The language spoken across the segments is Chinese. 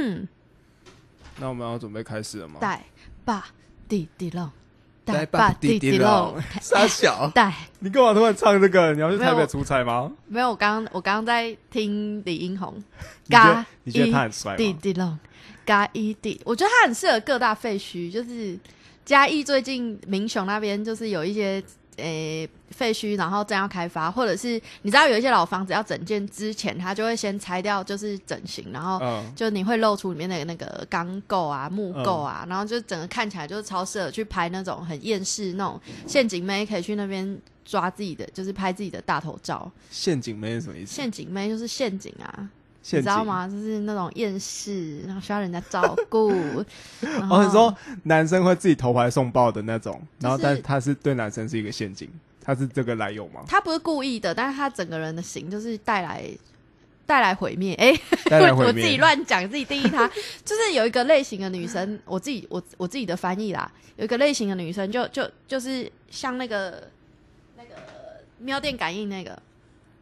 嗯，那我们要准备开始了吗？带爸弟弟龙，带爸弟弟龙，傻小，带你干嘛突然唱这个？你要去台北出差吗？没有，我刚我刚刚在听李英宏，嘎你觉得他很帅吗？弟弟龙，嘎一弟，我觉得他很适合各大废墟，就是嘉义最近民雄那边就是有一些诶、废墟，然后正要开发，或者是你知道有一些老房子要整建之前，它就会先拆掉，就是整形，然后嗯，就你会露出里面的那个钢构啊、木构啊，然后就整个看起来就是超适合去拍那种很厌世那种陷阱妹，可以去那边抓自己的，就是拍自己的大头照。陷阱妹是什么意思？陷阱妹就是陷阱啊，你知道？吗？就是那种厌世，然后需要人家照顾。哦，你说男生会自己投怀送抱的那种，然后但他是对男生是一个陷阱，他是这个来由吗？他不是故意的，但是他整个人的型就是带来带来毁灭。哎、带来毁灭 我自己乱讲，自己定义他，就是有一个类型的女生，我自己我我自己的翻译啦，有一个类型的女生就就就是像那个那个喵电感应那个，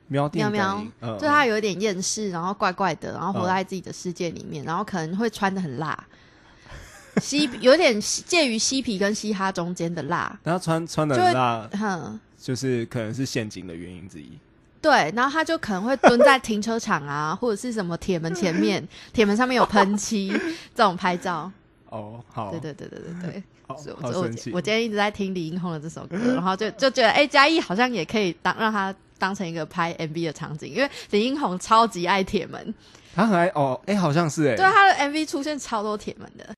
喵电喵喵。就他有一点厌世，然后怪怪的，然后活在自己的世界里面，然后可能会穿的很辣。嬉有点介于嬉皮跟嘻哈中间的辣，然后穿穿的很辣，哼，就是可能是陷阱的原因之一。对，然后他就可能会蹲在停车场啊，或者是什么铁门前面，铁门上面有喷漆这种拍照。哦，好，对对对对对对，我我好生气。我今天一直在听李英宏的这首歌，然后就就觉得，哎、嘉义好像也可以当让他当成一个拍 MV 的场景，因为李英宏超级爱铁门，他很爱哦，哎，好像是哎，对啊他的 MV 出现超多铁门的。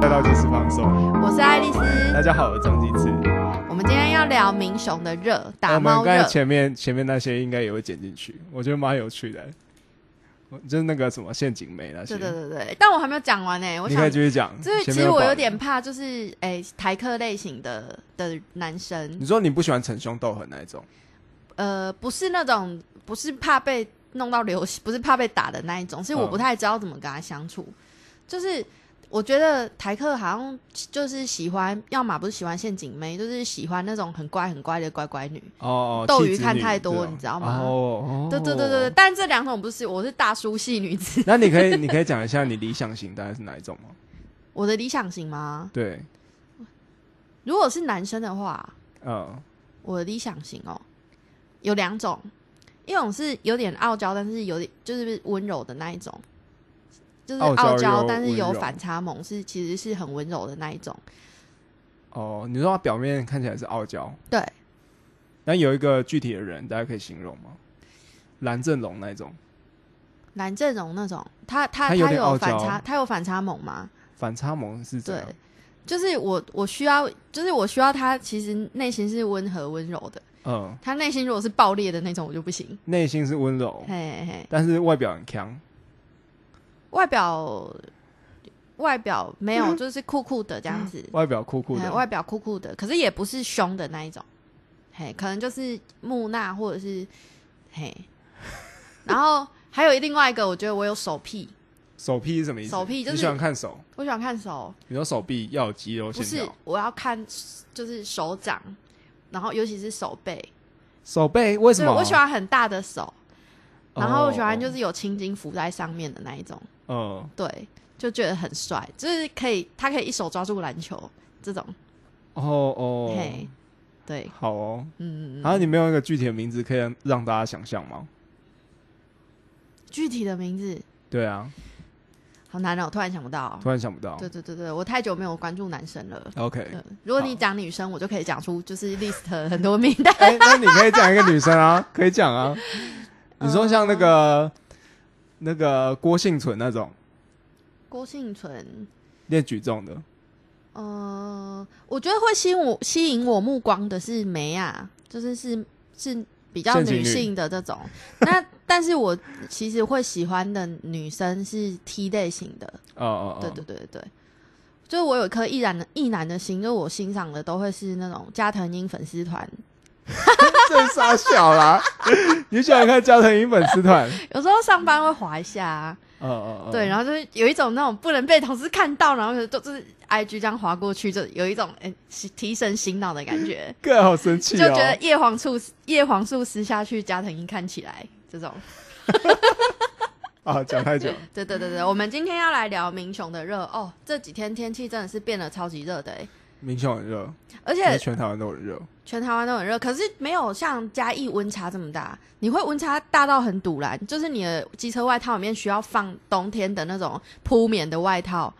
再到即时放送。我是爱丽丝，大家好，我是张继次。我们今天要聊明雄的热打猫热刚才，前面前面那些应该也会剪进去，我觉得蛮有趣的。我就是那个什么陷阱妹那些，对对对对，但我还没有讲完呢、你可以继续讲。就是前面保留其实我有点怕，就是诶、台客类型的的男生你，说你不喜欢逞凶斗狠那一种，呃，不是那种不是怕被弄到流血，不是怕被打的那一种，是我嗯不太知道怎么跟他相处。就是我觉得台客好像就是喜欢，要么不是喜欢陷阱妹，就是喜欢那种很乖很乖的乖乖女。哦，斗鱼看太多你知道吗哦，哦对对对对对，。但这两种不是，我是大叔系女子。那你可以你可以讲一下你理想型大概是哪一种吗？我的理想型吗？对，如果是男生的话，嗯，我的理想型哦，有两种，一种是有点傲娇，但是有点就是温柔的那一种，就是傲娇但是有反差萌，是其实是很温柔的那一种。哦，你说他表面看起来是傲娇，对，那有一个具体的人，大家可以形容吗？蓝正龙那一种蓝正龙那种，他他他有反差，他有反差萌吗？反差萌是怎对样？，就是我我需要，就是我需要他其实内心是温和温柔的，嗯，他内心如果是爆裂的那种，我就不行。内心是温柔，嘿嘿嘿，但是外表很强。外表外表没有，就是酷酷的这样子。外表酷酷的，外表酷酷的，可是也不是凶的那一种，嘿，可能就是木讷或者是嘿，然后还有另外一个，我觉得我有手癖，手臂是什么意思？手臂就是你喜欢看手，我喜欢看手，你说手臂要有肌肉不是，我要看就是手掌，然后尤其是手背，手背？为什么？我喜欢很大的手，然后我喜欢哦。就是有青筋浮在上面的那一种，嗯，对，就觉得很帅，就是可以他可以一手抓住篮球这种，哦哦，嘿，对，好哦。嗯，嗯嗯然后你没有一个具体的名字可以让让大家想象吗？具体的名字。对啊，好难哦，我突然想不到。突然想不到。对对对对，我太久没有关注男生了。OK，对，如果你讲女生，我就可以讲出就是 list 很多名单。哎、那你可以讲一个女生啊，可以讲啊。你说像那嗯个、那个郭幸存那种郭幸存，练举重的，呃，我觉得会吸引我吸引我目光的是梅啊，就是是是比较女女性的这种。那 但是我其实会喜欢的女生是 T 类型的。哦哦哦，对对对对对，就是我有一颗易然的毅然的心，就是我欣赏的都会是那种加藤鹰粉丝团。这傻小啦！你喜欢看加藤鹰粉丝团？有时候上班会滑一下、啊，嗯嗯嗯，对，然后就是有一种那种不能被同事看到，然后就就是 I G 这样划过去，就有一种哎、提神醒脑的感觉，个好生气哦，就觉得叶黄素叶黄素撕下去，加藤鹰看起来这种。啊，讲太久，对对对对，我们今天要来聊明雄的热哦，这几天天气真的是变得超级热的哎，民雄很热，而且全台湾都很热。全台湾都很热，可是没有像嘉义温差这么大。你会温差大到很堵然，就是你的机车外套里面需要放冬天的那种铺棉的外套，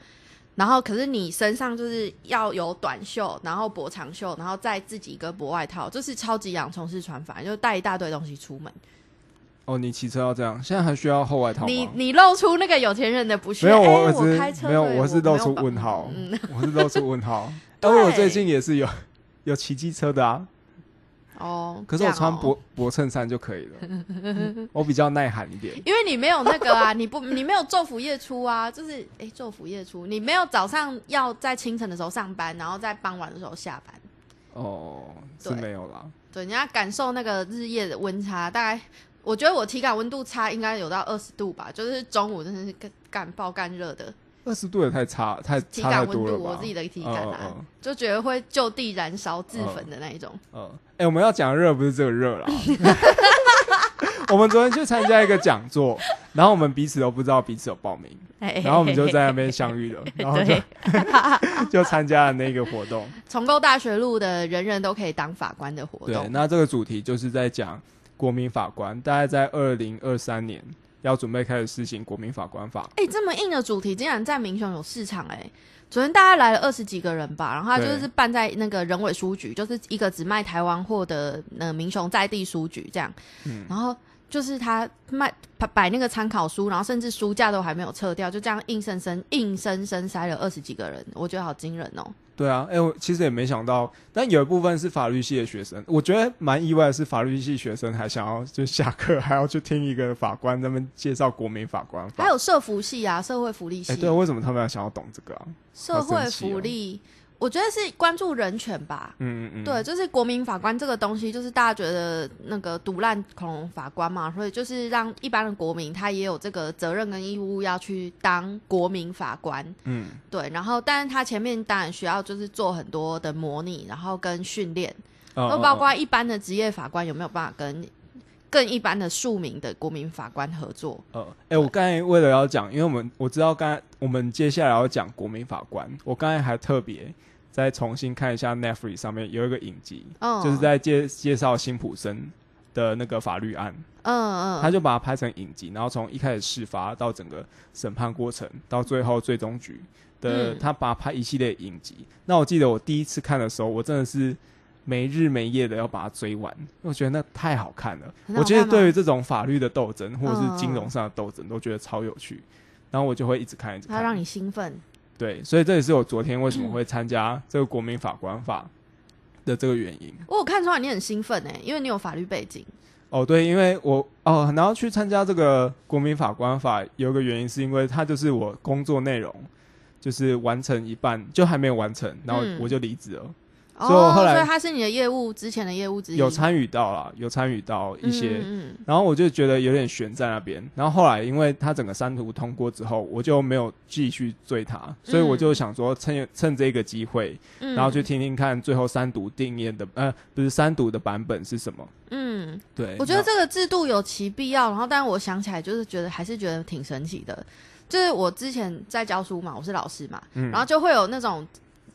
然后可是你身上就是要有短袖，然后薄长袖，然后再自己一个薄外套，就是超级洋葱式穿法，就带一大堆东西出门。哦，你骑车要这样，现在还需要厚外套吗？你你露出那个有钱人的不屑，没有，哎我只我开车没有，我是露出问号，嗯，我是露出问号。对但我最近也是有有骑机车的啊，哦，可是我穿薄薄衬衫就可以了，我比较耐寒一点。因为你没有那个啊，你不你没有昼伏夜出啊，就是哎昼伏夜出，你没有早上要在清晨的时候上班，然后在傍晚的时候下班，哦，是没有啦。对，你要感受那个日夜的温差，大概我觉得我体感温度差应该有到二十度吧，就是中午真的是干干爆干热的二十度也太差，太体差太感温度，多了吧？我自己的体感啊，嗯嗯就觉得会就地燃烧自焚的那一种。嗯，哎、我们要讲的热不是这个热啦。我们昨天去参加一个讲座，然后我们彼此都不知道彼此有报名，哎然后我们就在那边相遇了，然后就对，就参加了那个活动。重构大学路的人人都可以当法官的活对，动。那这个主题就是在讲国民法官，大概在二零二三年要准备开始施行国民法官法。哎、这么硬的主题竟然在民雄有市场哎、昨天大概来了二十几个人吧，然后他就是办在那个人委书局，就是一个只卖台湾货的呃民雄在地书局这样，嗯然后就是他卖摆摆那个参考书，然后甚至书架都还没有撤掉，就这样硬生生硬生生塞了二十几个人，我觉得好惊人哦。对啊，哎、我其实也没想到，但有一部分是法律系的学生，我觉得蛮意外的是，法律系学生还想要就下课还要去听一个法官他们介绍国民法官法。还有社福系啊，社会福利系，哎、对，为什么他们要想要懂这个啊？社会福利，我觉得是关注人权吧。嗯嗯嗯，对，就是国民法官这个东西，就是大家觉得那个独烂恐龙法官嘛，所以就是让一般的国民他也有这个责任跟义务要去当国民法官。嗯，对，然后但是他前面当然需要就是做很多的模拟，然后跟训练，嗯都包括一般的职业法官有没有办法跟更一般的庶民的国民法官合作。呃，哎、我刚才为了要讲，因为我们我知道刚才我们接下来要讲国民法官，我刚才还特别再重新看一下 Netflix 上面有一个影集，哦，就是在介介绍辛普森的那个法律案，嗯嗯，他就把它拍成影集，然后从一开始事发到整个审判过程，到最后最终局的，嗯他把它拍一系列影集。那我记得我第一次看的时候，我真的是没日没夜的要把它追完，我觉得那太好看了。我觉得对于这种法律的斗争或者嗯是金融上的斗争，都觉得超有趣。然后我就会一直看，一直看。它让你兴奋。对，所以这也是我昨天为什么会参加这个国民法官法的这个原因。我有看出来你很兴奋哎、因为你有法律背景。哦，对，因为我哦，然后去参加这个国民法官法，有一个原因是因为它就是我工作内容，就是完成一半就还没有完成，然后嗯我就离职了。哦，所以我后来所以他是你的业务之前的业务之一，有参与到啦，有参与到一些，嗯嗯然后我就觉得有点悬在那边。然后后来因为他整个三读通过之后，我就没有继续追他，所以我就想说趁趁这个机会，嗯。然后去听听看最后三读定验的呃不是三读的版本是什么。嗯，对，我觉得这个制度有其必要，然后但我想起来就是觉得还是觉得挺神奇的，就是我之前在教书嘛，我是老师嘛，嗯。然后就会有那种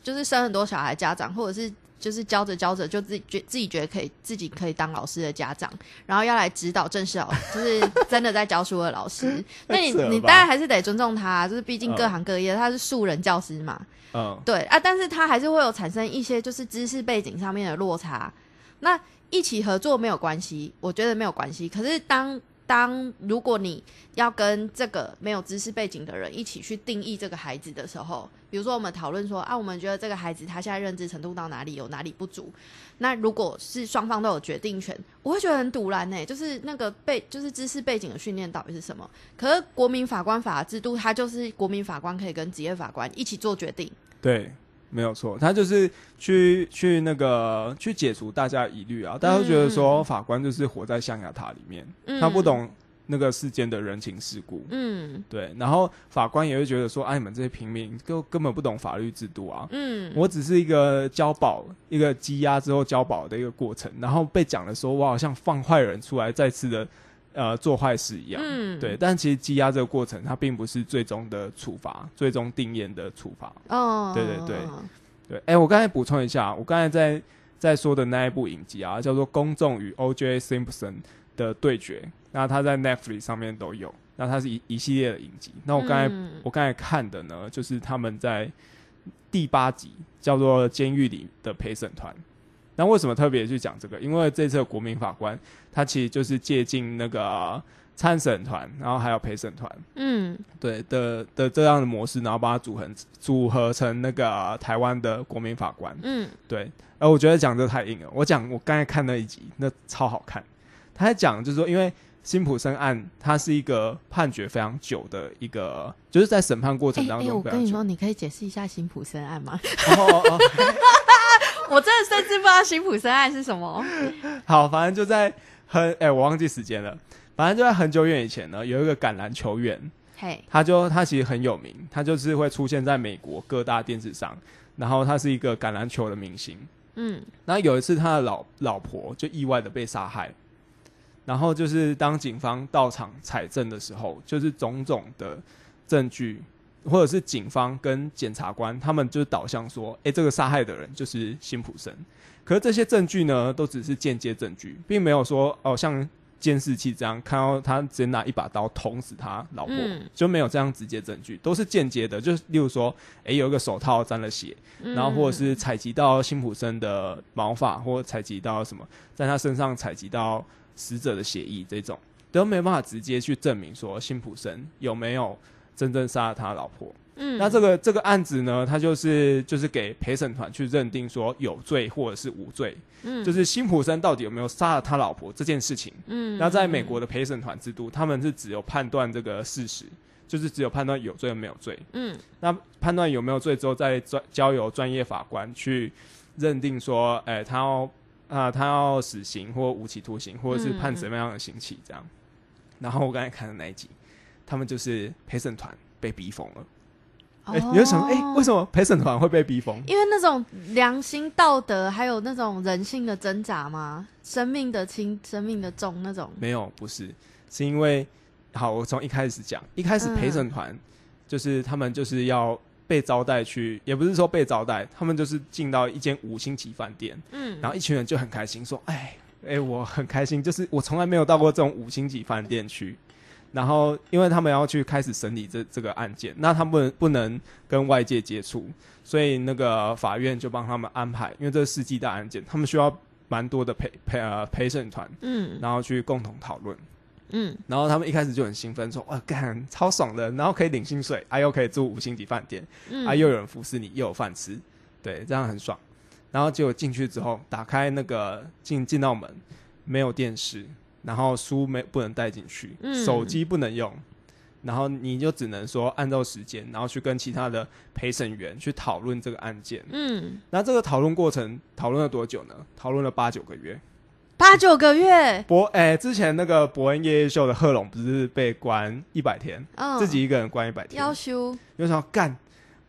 就是生很多小孩家长，或者是就是教着教着就自己觉自己觉得可以自己可以当老师的家长，然后要来指导正式老师，就是真的在教书的老师。那你你当然还是得尊重他、啊就是毕竟各嗯行各业他是素人教师嘛，嗯对啊，但是他还是会有产生一些就是知识背景上面的落差。那一起合作没有关系，我觉得没有关系。可是当当如果你要跟这个没有知识背景的人一起去定义这个孩子的时候，比如说我们讨论说啊，我们觉得这个孩子他现在认知程度到哪里，有哪里不足。那如果是双方都有决定权，我会觉得很堵然呢。就是那个背，就是知识背景的训练到底是什么？可是国民法官法制度，它就是国民法官可以跟职业法官一起做决定。对，没有错，他就是去去那个去解除大家疑虑啊，大家都觉得说法官就是活在象牙塔里面，嗯。他不懂那个事件的人情世故。嗯。对，然后法官也会觉得说，啊，你们这些平民根根本不懂法律制度啊，嗯，我只是一个交保，一个羁押之后交保的一个过程，然后被讲的说，我好像放坏人出来，再次的呃做坏事一样。嗯对，但其实羁押这个过程，它并不是最终的处罚，最终定验的处罚。哦，对对对对，哎、我刚才补充一下，我刚才在在说的那一部影集啊，叫做《公众与 O.J. Simpson 的对决》，那它在 Netflix 上面都有，那它是一一系列的影集。那我刚才、嗯我刚才看的呢，就是他们在第八集叫做《监狱里的陪审团》。那为什么特别去讲这个？因为这次的国民法官他其实就是借鉴那个参审团，然后还有陪审团，嗯对的的这样的模式，然后把它组合组合成那个台湾的国民法官。嗯对，而我觉得讲这太硬了。我讲我刚才看那一集，那超好看。他在讲就是说，因为辛普森案，它是一个判决非常久的一个，就是在审判过哎程当哎，中。我跟你说，你可以解释一下辛普森案吗？哦 哦哦，我真的甚至不知道辛普森案是什么。好，反正就在很哎、我忘记时间了。反正就在很久远以前呢，有一个橄榄球员，嘿，他就他其实很有名，他就是会出现在美国各大电视上，然后他是一个橄榄球的明星。嗯然后有一次，他的老老婆就意外的被杀害，然后就是当警方到场采证的时候，就是种种的证据，或者是警方跟检察官他们就是导向说，诶，这个杀害的人就是辛普森。可是这些证据呢，都只是间接证据，并没有说哦，像监视器这样看到他直接拿一把刀捅死他老婆，嗯就没有这样直接证据，都是间接的。就是例如说，诶，有一个手套沾了血，嗯然后或者是采集到辛普森的毛发，或者采集到什么，在他身上采集到死者的血液，这种都没有办法直接去证明说辛普森有没有真正杀了他老婆。嗯那这个这个案子呢，他就是就是给陪审团去认定说有罪或者是无罪，嗯就是辛普森到底有没有杀了他老婆这件事情。嗯那在美国的陪审团制度，他们是只有判断这个事实，就是只有判断有罪没有罪。嗯那判断有没有罪之后，再专交由专业法官去认定说，哎、他要啊、他要死刑或无期徒刑，或者是判什么样的刑期这样。然后我刚才看的那一集，他们就是陪审团被逼疯了。哎、你会想，哎、为什么陪审团会被逼疯？因为那种良心、道德，还有那种人性的挣扎吗？生命的轻，生命的重，那种。没有，不是，是因为好，我从一开始讲，一开始嗯陪审团就是他们就是要被招待去，也不是说被招待，他们就是进到一间五星级饭店，嗯，然后一群人就很开心，说：“哎，哎，我很开心，就是我从来没有到过这种五星级饭店去。”然后，因为他们要去开始审理这这个案件，那他们不能跟外界接触，所以那个法院就帮他们安排，因为这是世纪大案件，他们需要蛮多的陪陪呃陪审团，嗯然后去共同讨论。嗯然后他们一开始就很兴奋，说：“哇，干超爽的，然后可以领薪水，啊又可以住五星级饭店，嗯，啊，又有人服侍你，又有饭吃，对，这样很爽。然后结果进去之后，打开那个进进到门，没有电视，然后书没不能带进去，嗯。手机不能用，然后你就只能说按照时间，然后去跟其他的陪审员去讨论这个案件。嗯，那这个讨论过程讨论了多久呢？讨论了八九个月。八九个月，博哎、之前那个伯恩夜夜秀的贺龙不是被关一百天，嗯，自己一个人关一百天，要修，有想要干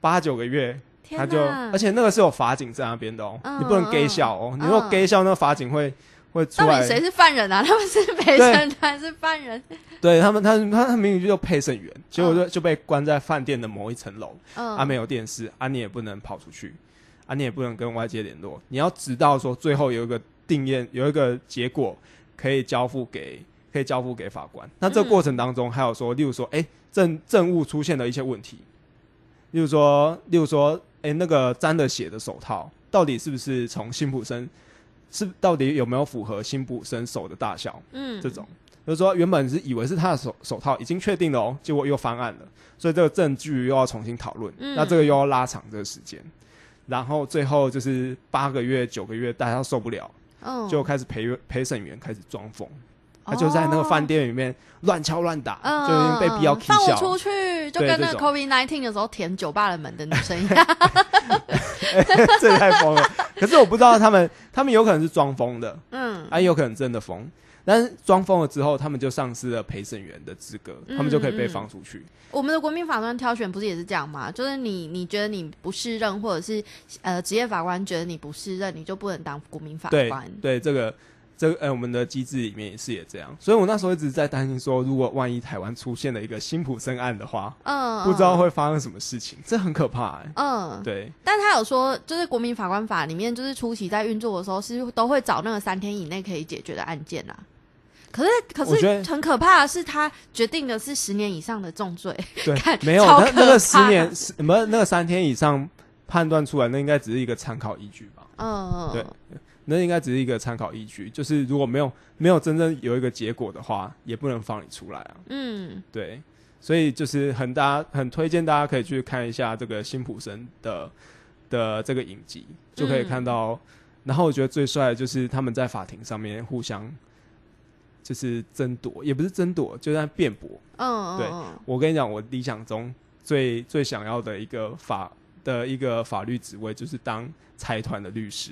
八九个月，他就，而且那个是有法警在那边的哦，嗯你不能 gay 笑哦，嗯你如果 gay 笑，那个法警会会出来，到底谁是犯人啊？他们是陪审团是犯人？对他们，他他他明明就陪审员，结果就就被关在饭店的某一层楼，嗯，啊没有电视，啊你也不能跑出去，啊你也不能跟外界联络，你要直到说最后有一个定验，有一个结果可以交付给可以交付给法官。那这个过程当中还有说，例如说，哎、证证物出现了一些问题，例如说，例如说，哎、那个沾了血的手套到底是不是从辛普森是到底有没有符合辛普森手的大小？嗯，这种，就是说原本是以为是他的手手套已经确定了哦，结果又翻案了，所以这个证据又要重新讨论，嗯。那这个又要拉长这个时间，然后最后就是八个月、九个月，大家受不了，哦，就开始陪陪审员开始装疯，他就在那个饭店里面乱敲乱打，嗯，就已经被逼要放我，出去，就跟那 COVID nineteen 的时候舔酒吧的门的女生一样。这也太疯了。可是我不知道他们，他们有可能是装疯的，嗯啊，有可能真的疯。但是装疯了之后，他们就丧失了陪审员的资格，他们就可以被放出去。我们的国民法官挑选不是也是这样吗？就是你你觉得你不适任，或者是呃职业法官觉得你不适任，你就不能当国民法对官。对，这个这个呃，我们的机制里面也是也这样，所以我那时候一直在担心说，如果万一台湾出现了一个辛普森案的话，嗯，不知道会发生什么事情，这很可怕哎、嗯，对，但他有说，就是国民法官法里面，就是初期在运作的时候是都会找那个三天以内可以解决的案件啦。可是，可是很可怕的是，他决定的是十年以上的重罪。对，没有那那个十年十不是那个三天以上判断出来，那应该只是一个参考依据吧？嗯，对，那应该只是一个参考依据，就是如果没有没有真正有一个结果的话，也不能放你出来啊。嗯对，所以就是很大很推荐大家可以去看一下这个辛普森的的这个影集，就可以看到。然后我觉得最帅的就是他们在法庭上面互相就是争夺，也不是争夺，就在辩驳。嗯，对嗯我跟你讲，我理想中最最想要的一个法的一个法律职位，就是当财团的律师。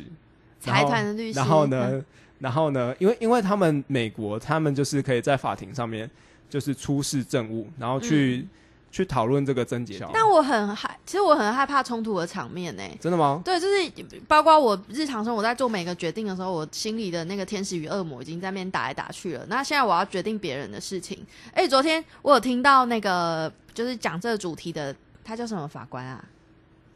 然财团的律师。然后呢，然后呢，因为因为他们美国，他们就是可以在法庭上面就是出示证物，然后去、去讨论这个症结。但我很害，其实我很害怕冲突的场面呢、真的吗？对，就是包括我日常生活在做每个决定的时候，我心里的那个天使与恶魔已经在那边打来打去了。那现在我要决定别人的事情。哎，昨天我有听到那个就是讲这个主题的，他叫什么法官啊？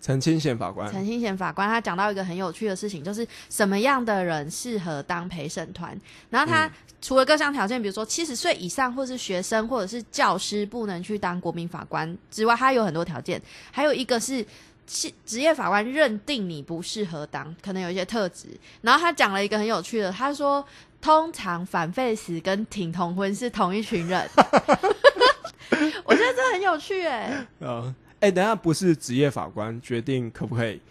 陈清贤法官，陈清贤法官他讲到一个很有趣的事情，就是什么样的人适合当陪审团。然后他嗯除了各项条件，比如说七十岁以上，或是学生，或者是教师不能去当国民法官之外，他有很多条件。还有一个是。职职业法官认定你不适合当，可能有一些特质。然后他讲了一个很有趣的，他说，通常反废死跟挺同婚是同一群人。我觉得这很有趣哎、呃，哎、等下不是职业法官决定可不可以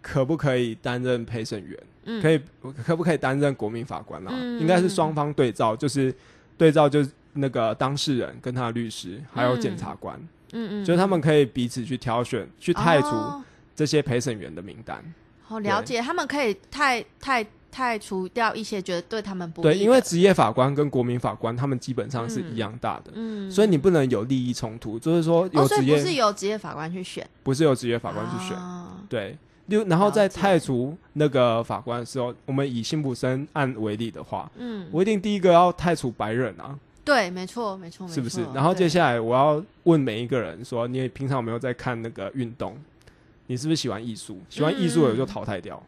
可不可以担任陪审员，嗯可以可不可以担任国民法官啊？嗯应该是双方对照，就是对照就是那个当事人跟他的律师还有检察官，嗯嗯，就是他们可以彼此去挑选去汰除哦这些陪审员的名单。好了解，他们可以太太太除掉一些觉得对他们不对，因为职业法官跟国民法官他们基本上是一样大的，嗯，所以你不能有利益冲突，就是说有哦，所职业、以不是由职业法官去选，不是由职业法官去选。啊。对，就然后在了解。汰除那个法官的时候，我们以辛普森案为例的话，嗯，我一定第一个要汰除白人啊，对，没错，没错，是不是？然后接下来我要问每一个人说，你平常有没有在看那个运动？你是不是喜欢艺术？喜欢艺术的我就淘汰掉，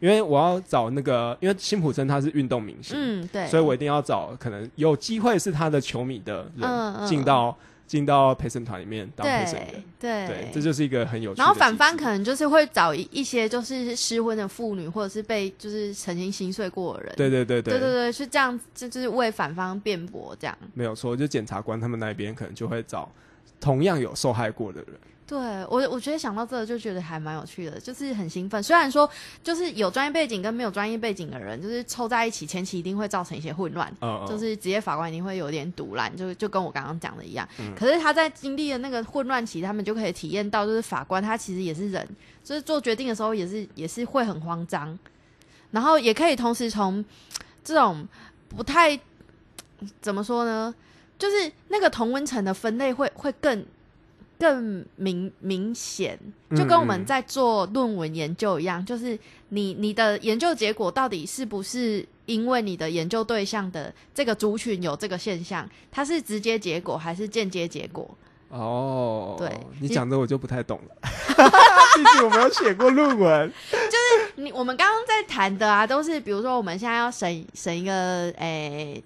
因为我要找那个，因为辛普森他是运动明星，嗯，对，所以我一定要找可能有机会是他的球迷的人进到进到陪审团里面当陪审对员。对对，这就是一个很有趣的。然后反方可能就是会找一一些就是失婚的妇女，或者是被就是曾经心碎过的人，对对对对对对，是这样，这就是为反方辩驳这样。没有错，就检察官他们那边可能就会找同样有受害过的人。对我，我觉得想到这个就觉得还蛮有趣的，就是很兴奋。虽然说就是有专业背景跟没有专业背景的人，就是凑在一起，前期一定会造成一些混乱。嗯，嗯就是职业法官一定会有点堵拦，就就跟我刚刚讲的一样。嗯可是他在经历了那个混乱期，他们就可以体验到，就是法官他其实也是人，就是做决定的时候也是也是会很慌张，然后也可以同时从这种不太怎么说呢，就是那个同温层的分类会会更更明明显，就跟我们在做论文研究一样，就是你你的研究结果到底是不是因为你的研究对象的这个族群有这个现象，它是直接结果还是间接结果？哦，对你你讲的我就不太懂了，毕竟我没有写过论文。就是你我们刚刚在谈的啊，都是比如说我们现在要审审一个诶、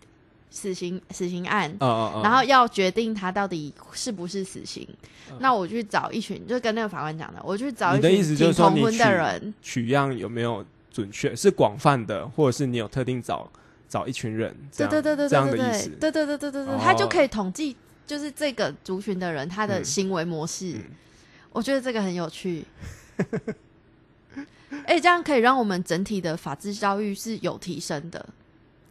死刑死刑案，然后要决定他到底是不是死刑。嗯那我去找一群，就跟那个法官讲的，我去找一你的意群思就是说你挺同婚的取人，取样有没有准确？是广泛的，或者是你有特定找找一群人？这样对对对对这样对对的意思。对对对对对对，哦他就可以统计，就是这个族群的人他的嗯行为模式。嗯我觉得这个很有趣。哎、这样可以让我们整体的法治教育是有提升的，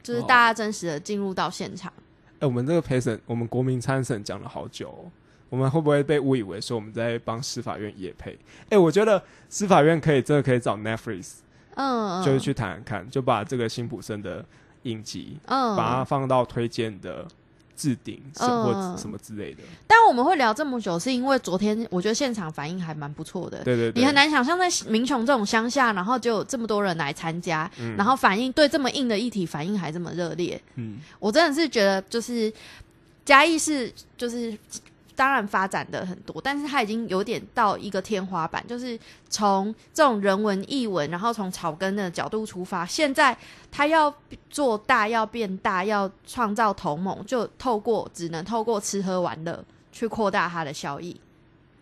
就是哦大家真实的进入到现场。哎、我们这个陪审，我们国民参审讲了好久、哦，我们会不会被误以为说我们在帮司法院也配？哎、我觉得司法院可以真的可以找 Netflix，、嗯，就是去谈谈看，就把这个辛普森的影集，嗯，把它放到推荐的置顶或什么之类的。但我们会聊这么久，是因为昨天我觉得现场反应还蛮不错的。对对对，你很难想象在民雄这种乡下，然后就有这么多人来参加，嗯。然后反应对这么硬的议题反应还这么热烈，嗯，我真的是觉得就是嘉义是就是当然发展的很多，但是它已经有点到一个天花板，就是从这种人文译文，然后从草根的角度出发，现在它要做大，要变大，要创造同盟，就透过只能透过吃喝玩乐去扩大它的效益。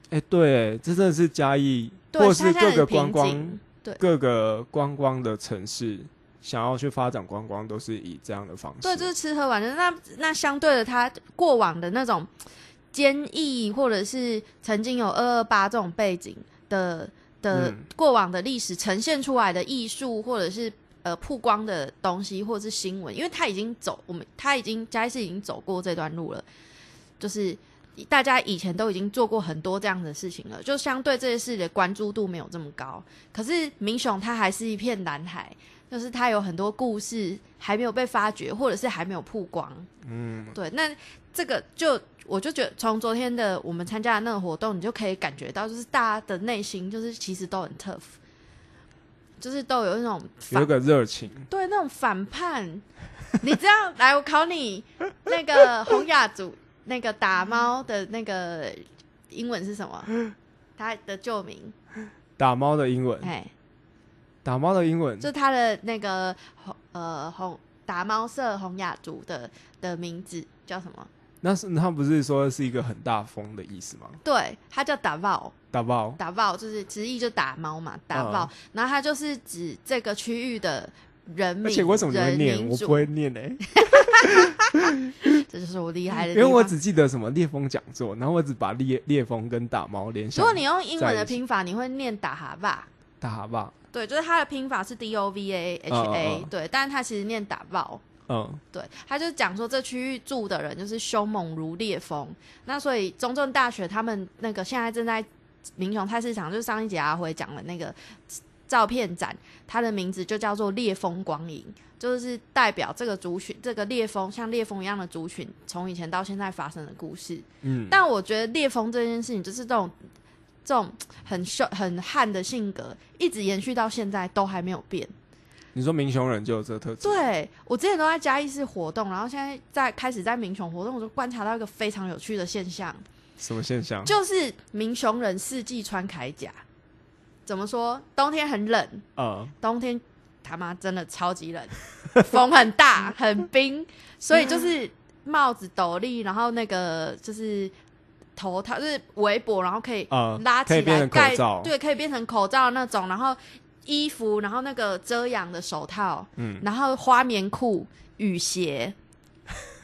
哎、对，这真的是嘉义，对，或是各个观光。对各个观光的城市想要去发展观光，都是以这样的方式。对，就是吃喝玩乐。那那相对的，它过往的那种坚毅，或者是曾经有二二八这种背景的的嗯过往的历史呈现出来的艺术，或者是呃曝光的东西，或者是新闻，因为他已经走，我们他已经嘉义市已经走过这段路了，就是。大家以前都已经做过很多这样的事情了，就相对这些事的关注度没有这么高。可是明雄它还是一片蓝海，就是他有很多故事还没有被发掘，或者是还没有曝光。嗯，对，那这个就我就觉得，从昨天的我们参加的那个活动，你就可以感觉到，就是大家的内心就是其实都很 tough，就是都有那种有一个热情，对那种反叛。你知道，来我考你，那个洪雅族那个打猫的那个英文是什么？他的旧名，打猫的英文，哎，打猫的英文，就他的那个红呃红打猫社洪雅族的的名字叫什么？那是他不是说是一个很大风的意思吗？对，它叫打爆，打爆，打爆就是直译就打猫嘛，打爆。嗯然后它就是指这个区域的人民，而且为什么你会念？我不会念诶、这就是我厉害的因地方。为我只记得什么烈风讲座，然后我只把烈烈风跟打猫联想。如果你用英文的拼法，你会念打哈吧？打哈吧，对，就是它的拼法是 D O V A H 嗯 A，、嗯嗯对，但是它其实念打豹。嗯，对，他就讲说这区域住的人就是凶猛如烈风，那所以中正大学他们那个现在正在民雄菜市场，就是上一节阿辉讲的那个照片展，它的名字就叫做烈风光影，就是代表这个族群，这个烈风像烈风一样的族群，从以前到现在发生的故事。嗯，但我觉得烈风这件事情，就是这种这种很凶很悍的性格，一直延续到现在都还没有变。你说民雄人就有这个特质，对我之前都在嘉义市活动，然后现在在开始在民雄活动，我就观察到一个非常有趣的现象，什么现象？就是民雄人四季穿铠甲。怎么说？冬天很冷，嗯，冬天他妈真的超级冷，风很大，很冰，所以就是帽子、斗笠，然后那个就是头套，就是围脖，然后可以呃，拉起来盖对，可以变成口罩那种，然后衣服，然后那个遮阳的手套，嗯，然后花棉裤、雨鞋。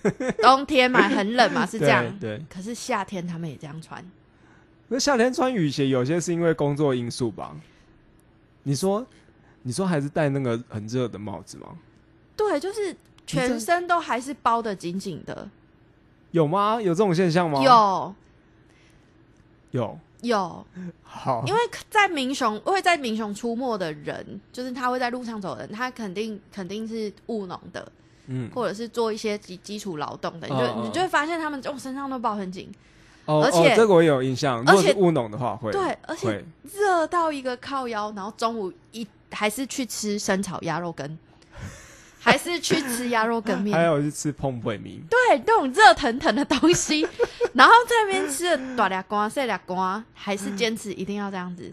冬天嘛，很冷嘛，是这样。对。对可是夏天他们也这样穿，那夏天穿雨鞋，有些是因为工作因素吧？你说，你说还是戴那个很热的帽子吗？对，就是全身都还是包的紧紧的。有吗？有这种现象吗？有有。有，好，因为在民雄会在民雄出没的人，就是他会在路上走的人，他肯定肯定是务农的，嗯，或者是做一些基基础劳动的，你就、你就会发现他们哦身上都包很紧，哦，而且哦、这个我也有印象。如而且果是务农的话，会对，而且热到一个靠腰，然后中午一还是去吃生炒鸭肉羹，还是去吃鸭肉羹还面，有去吃碰 põ 米，对，那种热腾腾的东西，然后在那边吃的大俩瓜、细俩瓜，还是坚持一定要这样子。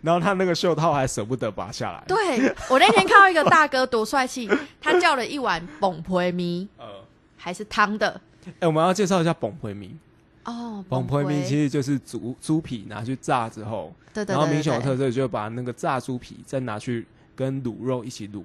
然后他那个袖套还舍不得拔下来。对我那天看到一个大哥多帅气，他叫了一碗崩皮米，呃，还是汤的哎、我们要介绍一下崩 põ 米。哦，崩 põ 米皮其实就是猪猪皮拿去炸之后，对对然后对对对，民雄的特色就把那个炸猪皮再拿去跟卤肉一起卤，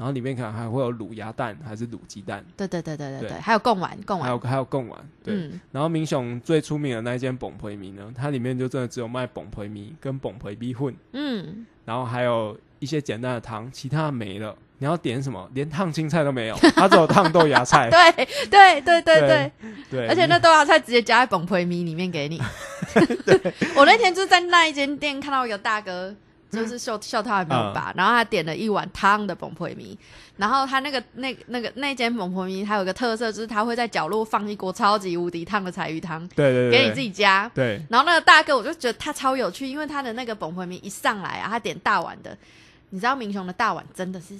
然后里面可能还会有卤鸭蛋还是卤鸡蛋，对对对对对对对，还有贡丸贡丸还有，还有贡丸。对，嗯，然后民雄最出名的那一间崩 põ 米呢，它里面就真的只有卖崩 põ 米跟崩 põ 米混，嗯，然后还有一些简单的汤，其他没了。你要点什么？连烫青菜都没有，它只有烫豆芽菜。对对对对对对。而且那豆芽菜直接加在崩培米里面给你。我那天就是在那一间店看到一个大哥就是秀秀他还没有拔，然后他点了一碗汤的崩培米，然后他那个那那个那间崩培米，它有个特色就是他会在角落放一锅超级无敌烫的柴鱼汤，对对对，给你自己加。对，然后那个大哥我就觉得他超有趣，因为他的那个崩培米一上来啊，他点大碗的，你知道明雄的大碗真的是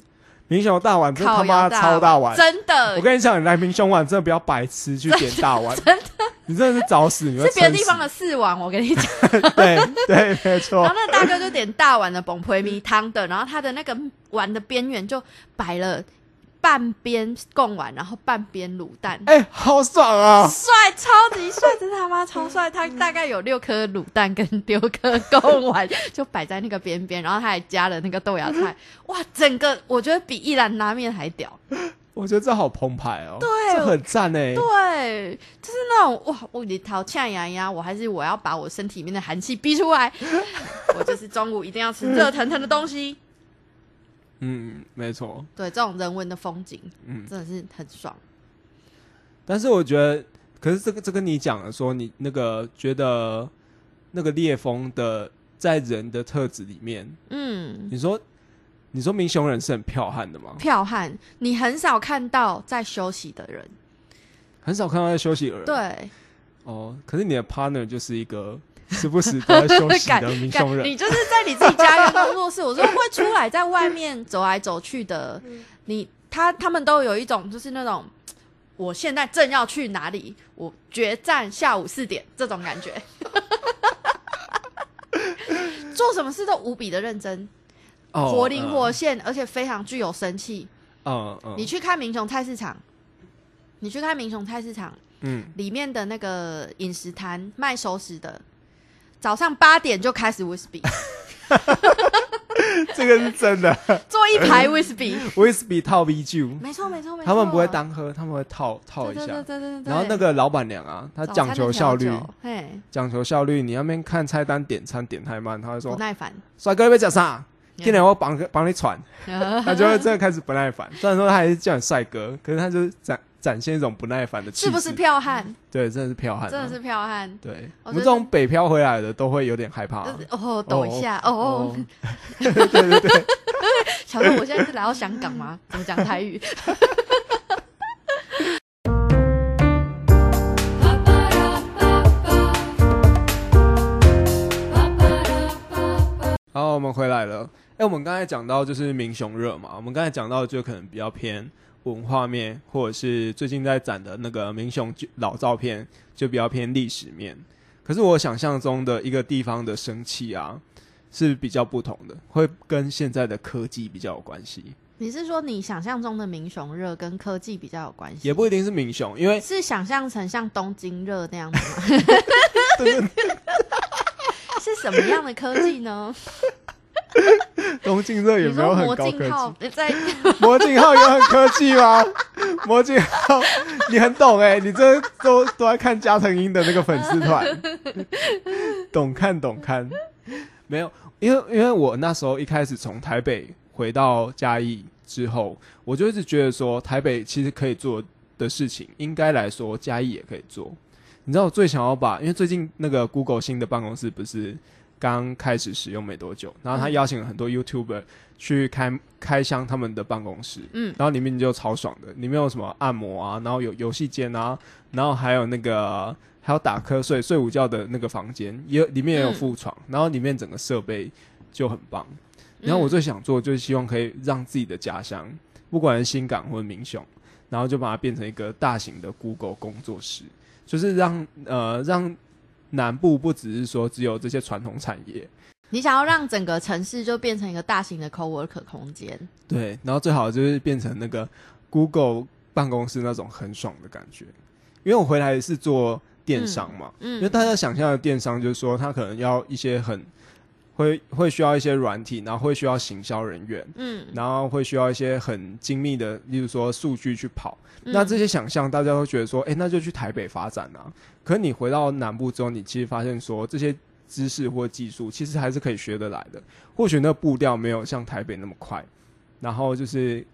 明雄大碗，这他烤妈超大碗。真的。我跟你讲，你来明雄碗真的不要白痴去点大碗，真的，你真的是找死，是别的地方的四碗，我跟你讲。对对，没错然错后，那大哥就点大碗的崩培米汤的，然后他的那个碗的边缘就摆了半边贡丸，然后半边卤蛋。哎，好爽啊！帅，超级帅，真的他妈超帅！他大概有六颗卤蛋跟六颗贡丸，就摆在那个边边，然后他还加了那个豆芽菜，哇，整个我觉得比一兰拉面还屌。我觉得这好澎湃哦，对这很赞哎。对，就是那种哇，我你头呛牙牙，我还是我要把我身体里面的寒气逼出来，我就是中午一定要吃热腾腾的东西。嗯，没错，对，这种人文的风景，嗯。真的是很爽。但是我觉得，可是这个这跟你讲了，说你那个觉得那个烈风的在人的特质里面，嗯，你说你说明雄人是很剽悍的吗？剽悍，你很少看到在休息的人。很少看到在休息的人。对，哦，可是你的 partner 就是一个 时不时都在休息的明干雄人。你就是在你自己家园工作室，我说会出来在外面走来走去的，你他他们都有一种就是那种。我现在正要去哪里？我决战下午四点这种感觉，做什么事都无比的认真，哦活灵活现，而且非常具有生气。嗯嗯，你去看民雄菜市场，你去看民雄菜市场嗯，里面的那个饮食摊卖熟食的，早上八点就开始威士比，这个是真的。做一排威士比，威士比套 V 酒，没错没错没错，他们不会单喝，他们会套套对对对一下。对对对，然后那个老板娘啊，她早餐讲求效率的，调酒，嘿，讲求效率。你那边看菜单点餐点太慢，他会说不耐烦，：“帅哥，要不要讲啥？今天我帮帮你喘。”他就会真的开始不耐烦。虽然说他还是叫你帅哥，可是他就是展展现一种不耐烦的气势。不是？剽悍？对，真的是票悍啊，真的是票悍，对。我们这种北漂回来的都会有点害怕啊。就是哦抖一下哦哦，对对对，小哥，我现在是来到香港吗？怎么讲台语？好，我们回来了。哎、我们刚才讲到就是民雄热嘛，我们刚才讲到就可能比较偏文化面，或者是最近在展的那个民雄老照片，就比较偏历史面。可是我想象中的一个地方的生气啊，是比较不同的，会跟现在的科技比较有关系，你是说你想象中的民雄热跟科技比较有关系？也不一定是民雄，因为是想象成像东京热那样子吗？是什么样的科技呢？东京热也你没有很高科技。镜号在 魔镜号有很科技吗？魔镜号，你很懂哎、你这都都在看加藤鹰的那个粉丝团，懂看懂看。没有，因为因为我那时候一开始从台北回到嘉义之后，我就一直觉得说，台北其实可以做的事情，应该来说嘉义也可以做。你知道我最想要把，因为最近那个 Google 新的办公室不是刚开始使用没多久，然后他嗯。邀请了很多 YouTuber 去开开箱他们的办公室，嗯。然后里面就超爽的，里面有什么按摩啊，然后有游戏间啊，然后还有那个还有打瞌睡睡午觉的那个房间，也有里面也有副床，然后里面整个设备就很棒。然后我最想做就是希望可以让自己的家乡，不管是新港或者民雄，然后就把它变成一个大型的 Google 工作室，就是让呃让南部不只是说只有这些传统产业，你想要让整个城市就变成一个大型的 co-work 空间，对，然后最好就是变成那个 Google 办公室那种很爽的感觉。因为我回来是做电商嘛，因为嗯大家想象的电商就是说，他可能要一些很会会需要一些软体，然后会需要行销人员，嗯，然后会需要一些很精密的，例如说数据去跑。嗯那这些想象，大家都觉得说，哎、那就去台北发展啊。可你回到南部之后，你其实发现说，这些知识或技术其实还是可以学得来的。或许那步调没有像台北那么快，然后就是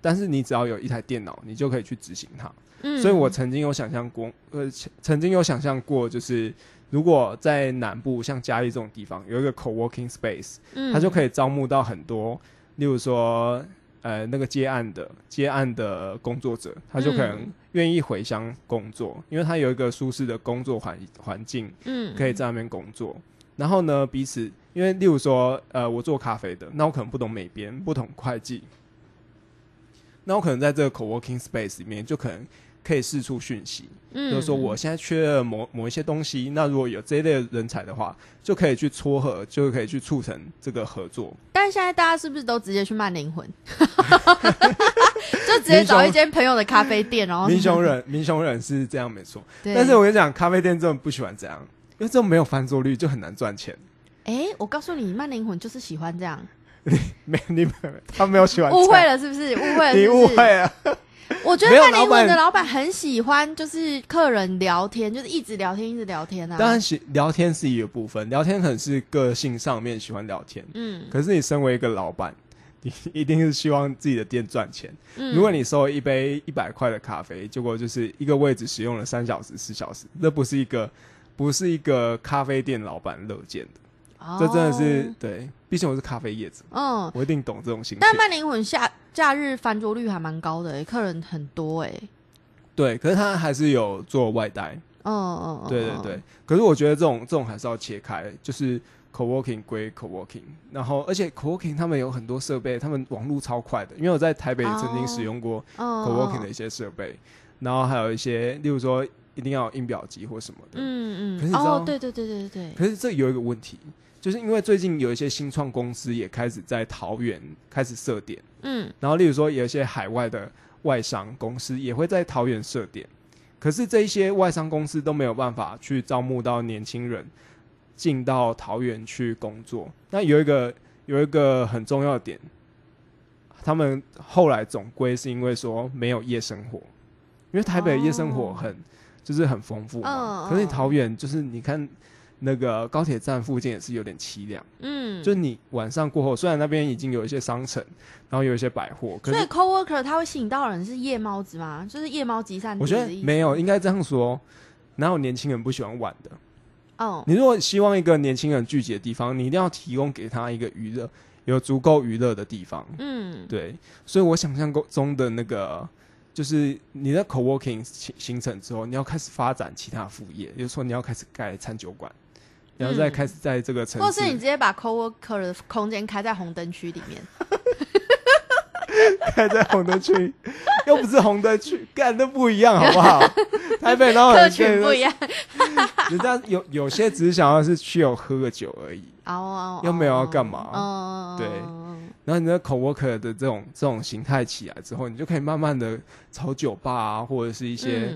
但是你只要有一台电脑，你就可以去执行它。嗯所以我曾经有想象过，呃，曾曾经有想象过，就是如果在南部像嘉义这种地方有一个 co-working space，嗯它就可以招募到很多，例如说，呃，那个接案的接案的工作者，他就可能嗯愿意回乡工作，因为他有一个舒适的工作环环境，嗯可以在那边工作。然后呢，彼此因为例如说，呃，我做咖啡的，那我可能不懂美编，不懂会计，那我可能在这个 co-working space 里面就可能可以四处讯息，嗯就是说我现在缺了某某一些东西，那如果有这一类人才的话，就可以去撮合，就可以去促成这个合作。但现在大家是不是都直接去慢灵魂？就直接找一间朋友的咖啡店，然后民雄人，民雄人是这样没错，但是我跟你讲，咖啡店真的不喜欢这样，因为这种没有翻桌率就很难赚钱。哎、我告诉你，慢灵魂就是喜欢这样，没你们他没有喜欢误会，了是不是？误会了是是，你误会了。我觉得慢灵魂的老板很喜欢，就是客人聊天，就是一直聊天，一直聊天啊。当然，喜聊天是一个部分，聊天可能是个性上面喜欢聊天，嗯可是你身为一个老板，你一定是希望自己的店赚钱。嗯，如果你收一杯一百块的咖啡，结果就是一个位置使用了三小时、四小时，那不是一个不是一个咖啡店老板乐见的。哦这真的是对，毕竟我是咖啡叶子，嗯。我一定懂这种心情。但慢灵魂下假日翻桌率还蛮高的、欸，客人很多哎、对，可是他还是有做外带，嗯嗯嗯，嗯对对对。，可是我觉得这种这种还是要切开，就是 co-working 归 co-working，然后而且 co-working 他们有很多设备，他们网络超快的，因为我在台北曾经使用过嗯 co-working 的一些设备，然后还有一些，例如说一定要有印表机或什么的。嗯嗯，可是你知道哦，对对对对对，可是这有一个问题，就是因为最近有一些新创公司也开始在桃园开始设点，嗯。然后例如说有一些海外的外商公司也会在桃园设点，可是这一些外商公司都没有办法去招募到年轻人进到桃园去工作。那有一个有一个很重要的点，他们后来总归是因为说没有夜生活，因为台北的夜生活很、就是很丰富嘛，嗯可是你嗯。桃园就是你看。那个高铁站附近也是有点凄凉，嗯，就是你晚上过后，虽然那边已经有一些商城，然后有一些百货，可是所以 coworker 他会吸引到的人是夜猫子吗？就是夜猫集散地我觉得没有，应该这样说。哪有年轻人不喜欢玩的？哦，你如果希望一个年轻人聚集的地方，你一定要提供给他一个娱乐，有足够娱乐的地方。嗯对，所以我想象中的那个，就是你的 co-working 形形成之后，你要开始发展其他副业，也就是说你要开始盖餐酒馆，然后再嗯开始在这个城市，或是你直接把 coworker 的空间开在红灯区里面，开在红灯区，又不是红灯区，干那不一样，好不好？台北然后客群不一样。人家有有些只是想要是去有喝个酒而已，哦哦，又没有要干嘛哦，对然后你的 co-worker 的这种这种形态起来之后，你就可以慢慢的朝酒吧啊，或者是一一些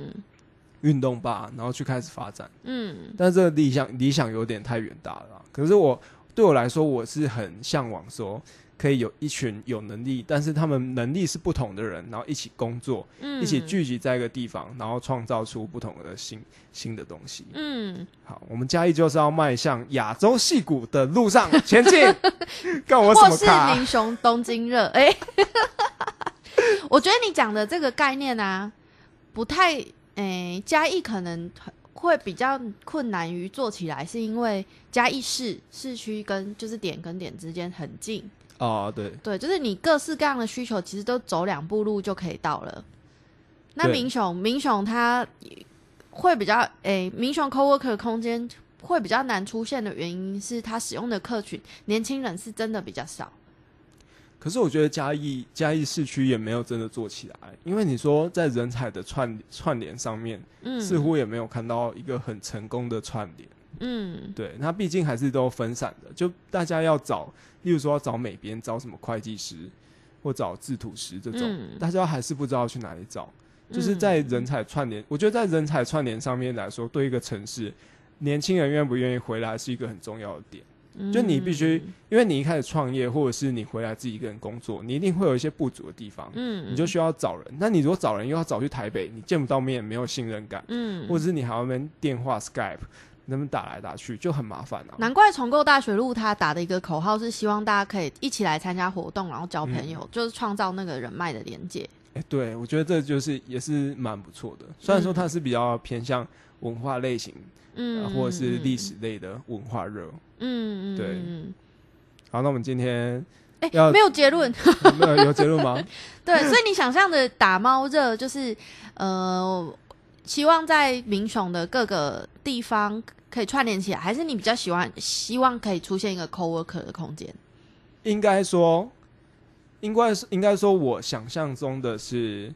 运动吧，然后去开始发展。嗯但是这个理想理想有点太远大了。可是我对我来说，我是很向往说，可以有一群有能力，但是他们能力是不同的人，然后一起工作，嗯，一起聚集在一个地方，然后创造出不同的新新的东西。嗯，好，我们嘉义就是要迈向亚洲戏骨的路上前进。干我什么卡？民雄东京热，哎、我觉得你讲的这个概念啊，不太，哎、嘉义可能会比较困难于做起来，是因为嘉义市市区跟就是点跟点之间很近，哦，对，对，就是你各式各样的需求，其实都走两步路就可以到了。那对民雄，民雄它会比较，诶、民雄 coworker 空间会比较难出现的原因是，它使用的客群年轻人是真的比较少。可是我觉得嘉义嘉义市区也没有真的做起来，因为你说在人才的串串联上面，嗯，似乎也没有看到一个很成功的串联。嗯对，它毕竟还是都分散的，就大家要找，例如说要找美编，找什么会计师或找制图师这种，嗯大家还是不知道去哪里找。就是在人才串联，我觉得在人才串联上面来说，对一个城市，年轻人愿不愿意回来是一个很重要的点。嗯就你必须，因为你一开始创业，或者是你回来自己一个人工作，你一定会有一些不足的地方，嗯，你就需要找人。那你如果找人又要找去台北，你见不到面，没有信任感，嗯，或者是你还要那边电话 Skype，能不能打来打去就很麻烦啊。难怪重构大学路他打的一个口号是希望大家可以一起来参加活动，然后交朋友，就是创造那个人脉的连接。哎、对，我觉得这就是也是蛮不错的。虽然说它是比较偏向文化类型，嗯，呃或者是历嗯史类的文化热。嗯，对嗯好，那我们今天哎、要没有结论。没有有结论吗？对，所以你想象的打猫热就是呃，希望在民雄的各个地方可以串联起来，还是你比较喜欢希望可以出现一个 coworker 的空间？应该说，应该是应该说，我想象中的是，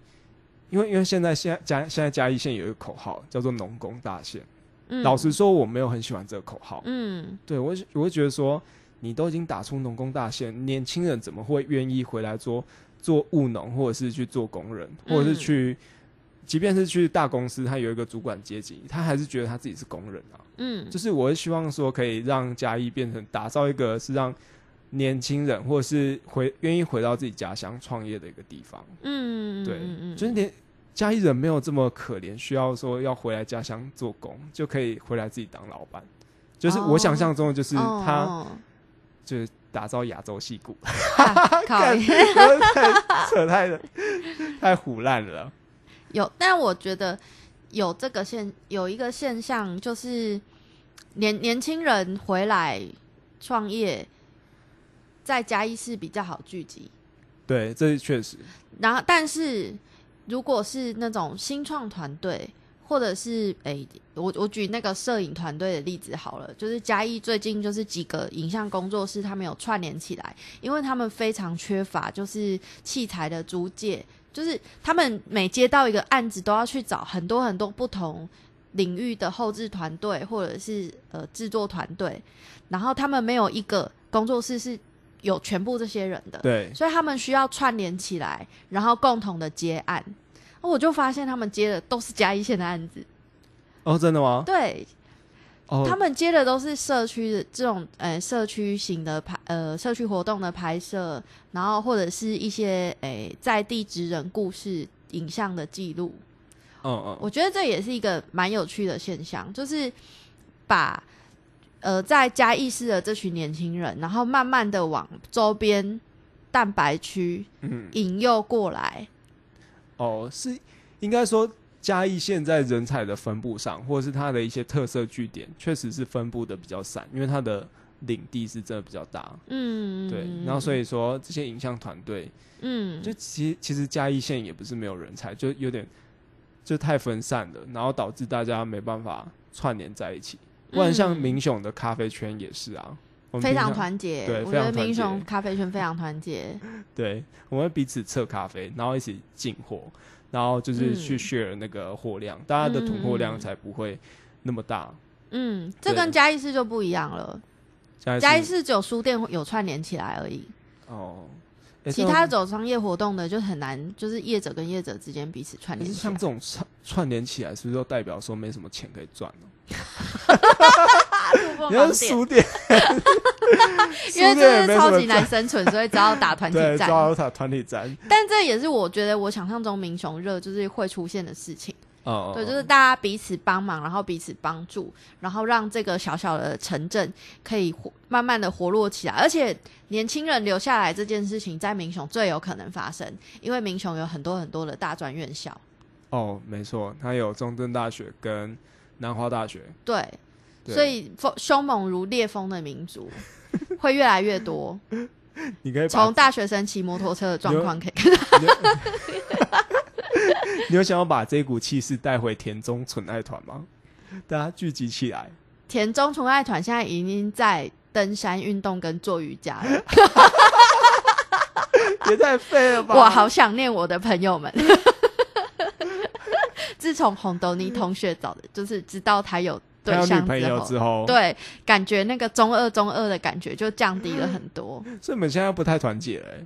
因为因为现在现在嘉现在嘉义县有一个口号叫做“农工大县”，嗯，老实说，我没有很喜欢这个口号。嗯。对我我会觉得说，你都已经打出农工大县，年轻人怎么会愿意回来做做务农，或者是去做工人，或者是嗯去，即便是去大公司，他有一个主管阶级，他还是觉得他自己是工人啊。嗯。就是我会希望说，可以让嘉义变成打造一个是让年轻人或者是回愿意回到自己家乡创业的一个地方。嗯，对就是连家里人没有这么可怜，需要说要回来家乡做工，就可以回来自己当老板。就是我想象中的，就是他哦就是打造亚洲戏骨，啊靠 干太扯太了太胡烂了。有，但我觉得有这个现有一个现象，就是年年轻人回来创业，在嘉义市比较好聚集。对，这确实，然后，但是如果是那种新创团队，或者是诶、我我举那个摄影团队的例子好了，就是嘉义最近就是几个影像工作室，他们有串联起来，因为他们非常缺乏就是器材的租借，就是他们每接到一个案子都要去找很多很多不同领域的后置团队或者是呃制作团队，然后他们没有一个工作室是有全部这些人的，对，所以他们需要串联起来，然后共同的接案。我就发现他们接的都是嘉义县的案子，哦，真的吗？对哦，他们接的都是社区的这种呃社区型的拍呃社区活动的拍摄，然后或者是一些诶、在地职人故事影像的记录。嗯嗯，我觉得这也是一个蛮有趣的现象，就是把呃在嘉义市的这群年轻人，然后慢慢的往周边蛋白区嗯，引诱过来。哦，是应该说嘉义县在人才的分布上，或者是它的一些特色据点，确实是分布的比较散，因为它的领地是真的比较大。嗯，对，然后所以说这些影像团队，嗯，就其实其实嘉义县也不是没有人才，就有点就太分散了，然后导致大家没办法串联在一起。不然像嗯民雄的咖啡圈也是啊，我们非常团结，对我觉得民非常团结雄咖啡圈非常团结。对，我们会彼此测咖啡，然后一起进货，然后就是去嗯 share 那个货量，大家的囤货量嗯才不会那么大。嗯，这跟嘉义市就不一样了，嘉嘉义是市只有书店有串联起来而已，哦，诶其他走商业活动的就很难，就是业者跟业者之间彼此串可是联。像这种串串联起来，是不是就代表说没什么钱可以赚呢？触 碰你要盲点 因为书店也这是超级难生存，所以只要打团体 对，战。抓到团体战。但这也是我觉得我想象中民雄热就是会出现的事情。哦，对，哦就是大家彼此帮忙，然后彼此帮助，然后让这个小小的城镇可以活慢慢的活络起来。而且年轻人留下来这件事情，在民雄最有可能发生，因为民雄有很多很多的大专院校。哦，没错，它有中正大学跟南华大学，对，对所以风凶猛如烈风的民族 会越来越多。你可以把从大学生骑摩托车的状况可以看，你有 你有想要把这股气势带回田中纯爱团吗？大家聚集起来，田中纯爱团现在已经在登山运动跟做瑜伽了。也太废了吧！我好想念我的朋友们。自从红豆泥同学找的，就是知道他有对象朋友之之后，，对，感觉那个中二中二的感觉就降低了很多，所以你们现在不太团结了、欸。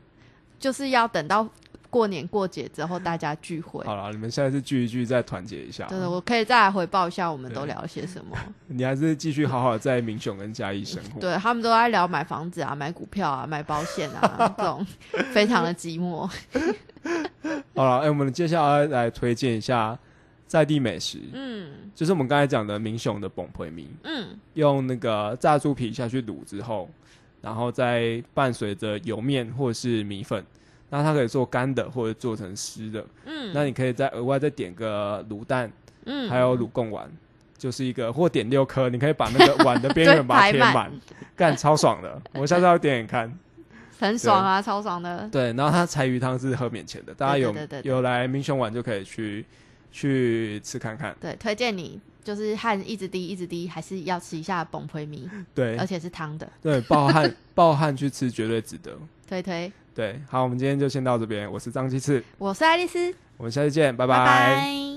就是要等到过年过节之后大家聚会。好了，你们现在是聚一聚，再团结一下。对的，我可以再来回报一下我们都聊了些什么。你还是继续好好在民雄跟嘉义生活。对他们都在聊买房子啊、买股票啊、买保险啊，这种非常的寂寞。好了，哎、我们接下来来推荐一下在地美食，嗯就是我们刚才讲的民雄的崩培米，嗯用那个炸猪皮下去卤之后，然后再伴随着油面或者是米粉，那它可以做干的或者做成湿的。嗯，那你可以再额外再点个卤蛋，嗯还有卤贡丸，就是一个或点六颗，你可以把那个碗的边缘把它填满满，干超爽的。我下次要点点看。很爽啊，超爽的。对，然后它柴鱼汤是喝免钱的，大家有有来明雄玩就可以去去吃看看。对，推荐你就是汗一直滴一直滴，还是要吃一下崩灰米，对而且是汤的，对，暴汗暴汗去吃绝对值得。推推。对，好，我们今天就先到这边。我是张鸡翅，我是爱丽丝，我们下次见，拜。拜拜